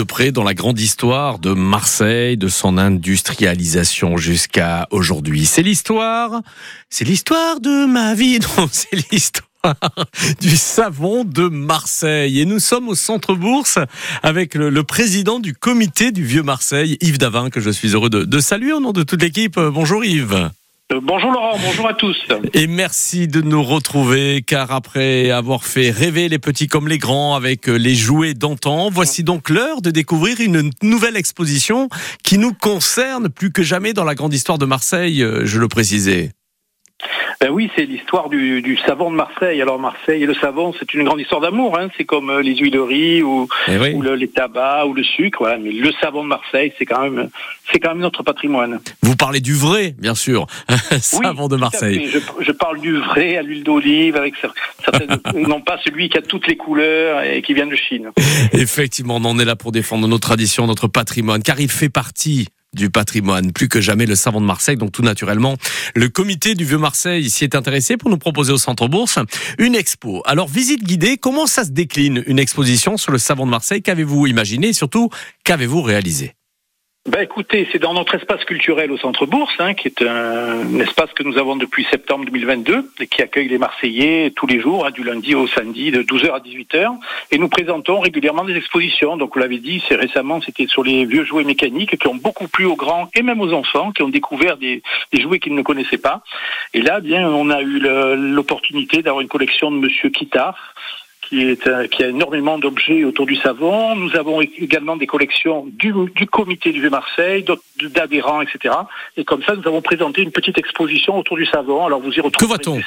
de près dans la grande histoire de Marseille, de son industrialisation jusqu'à aujourd'hui. C'est l'histoire, c'est l'histoire de ma vie, non, c'est l'histoire du savon de Marseille. Et nous sommes au Centre Bourse avec le, président du comité du Vieux Marseille, Yves Davin, que je suis heureux de saluer au nom de toute l'équipe. Bonjour Yves. Euh, Bonjour Laurent, bonjour à tous. Et merci de nous retrouver, car après avoir fait rêver les petits comme les grands avec euh, les jouets d'antan, voici donc l'heure de découvrir une nouvelle exposition qui nous concerne plus que jamais dans la grande histoire de Marseille, euh, je le précisais. Ben oui, c'est l'histoire du, du savon de Marseille. Alors Marseille et le savon, c'est une grande histoire d'amour. Hein. C'est comme euh, les huileries ou, Eh oui. ou le- les tabacs ou le sucre. Voilà. Mais le savon de Marseille, c'est quand même, c'est quand même notre patrimoine. Vous parlez du vrai, bien sûr, savon de Marseille. Je, je parle du vrai à l'huile d'olive, avec cer- certaines, non pas celui qui a toutes les couleurs et qui vient de Chine. Effectivement, on en est là pour défendre nos traditions, notre patrimoine, car il fait partie du patrimoine, plus que jamais le savon de Marseille. Donc tout naturellement, le comité du Vieux Marseille s'y est intéressé pour nous proposer au Centre Bourse une expo. Alors visite guidée, comment ça se décline une exposition sur le savon de Marseille? Qu'avez-vous imaginé? Et surtout qu'avez-vous réalisé? Ben écoutez, c'est dans notre espace culturel au Centre Bourse, hein, qui est un, espace que nous avons depuis septembre 2022 et qui accueille les Marseillais tous les jours, hein, du lundi au samedi, de 12h à 18h. Et nous présentons régulièrement des expositions. Donc vous l'avez dit, c'est récemment, c'était sur les vieux jouets mécaniques qui ont beaucoup plu aux grands et même aux enfants qui ont découvert des, jouets qu'ils ne connaissaient pas. Et là, bien, on a eu l'opportunité d'avoir une collection de Monsieur Kittard qui, est, qui a énormément d'objets autour du savon. Nous avons également des collections du, du comité du Vieux-Marseille, d'autres- d'adhérents, etc. Et comme ça, nous avons présenté une petite exposition autour du savon. Alors vous y retrouvez voit-on?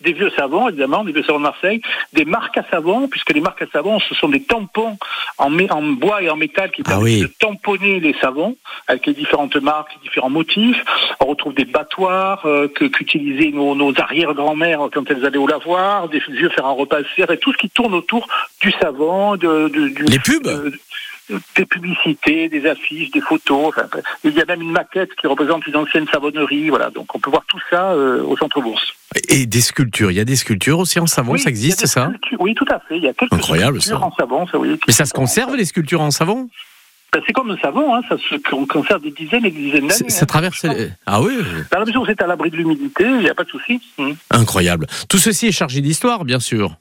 Des, vieux savons, évidemment, des vieux savons de Marseille, des marques à savon, puisque les marques à savon, ce sont des tampons en, bois et en métal qui Ah permettent oui. de tamponner les savons avec les différentes marques, les différents motifs. On retrouve des battoirs euh, que qu'utilisaient nos, nos arrière-grand-mères quand elles allaient au lavoir, des vieux fer à repasser, et tout ce qui tourne autour du savon, de, de- du, Les pubs euh, des publicités, des affiches, des photos. Enfin, il y a même une maquette qui représente une ancienne savonnerie. Voilà, donc on peut voir tout ça euh, au centre bourse. Et des sculptures. Il y a des sculptures aussi en savon, Oui, ça existe, ça Oui, tout à fait. Il y a quelques Incroyable, sculptures ça. en savon, ça oui. Mais ça se conserve les sculptures en savon? Ben, C'est comme le savon, hein, ça se on conserve des dizaines et des dizaines d'années. Ça hein. traverse. les- Ah oui, Dans la mesure où c'est à l'abri de l'humidité, il n'y a pas de souci. Incroyable. Tout ceci est chargé d'histoire, bien sûr.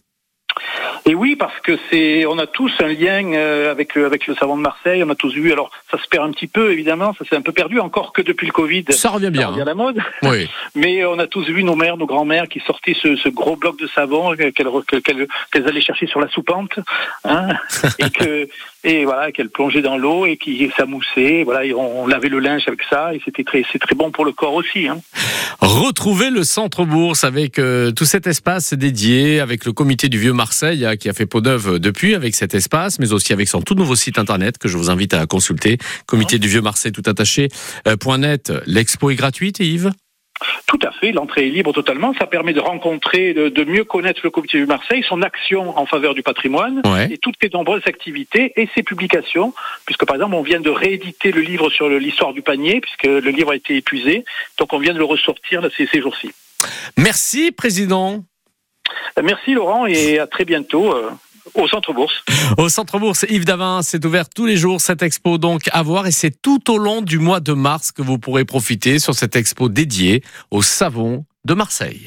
Et oui, parce que c'est, on a tous un lien euh, avec le, avec le savon de Marseille. On a tous vu. Alors, ça se perd un petit peu, évidemment. Ça s'est un peu perdu, encore que depuis le Covid. Ça revient bien. Ça revient à la mode. Oui. Mais on a tous vu nos mères, nos grands-mères qui sortaient ce, ce gros bloc de savon euh, qu'elles qu'elles allaient chercher sur la soupente, hein, et que et voilà qu'elles plongeaient dans l'eau et qui s'amoussaient. Voilà, on, lavait le linge avec ça et c'était très c'est très bon pour le corps aussi. Hein. Retrouvez le centre bourse avec euh, tout cet espace dédié, avec le comité du Vieux Marseille hein, qui a fait peau neuve depuis avec cet espace, mais aussi avec son tout nouveau site internet que je vous invite à consulter, comité du Vieux Marseille tout attaché euh. L'expo est gratuite, Yves? Tout à fait, l'entrée est libre totalement. Ça permet de rencontrer, de, de mieux connaître le comité du Marseille, son action en faveur du patrimoine. Ouais. et toutes les nombreuses activités et ses publications, puisque par exemple on vient de rééditer le livre sur l'histoire du panier, puisque le livre a été épuisé, donc on vient de le ressortir là, ces, ces jours-ci. Merci, président. Merci Laurent et à très bientôt euh, au Centre Bourse. Au Centre Bourse, Yves Davin, c'est ouvert tous les jours cette expo donc à voir et c'est tout au long du mois de mars que vous pourrez profiter sur cette expo dédiée au savon de Marseille.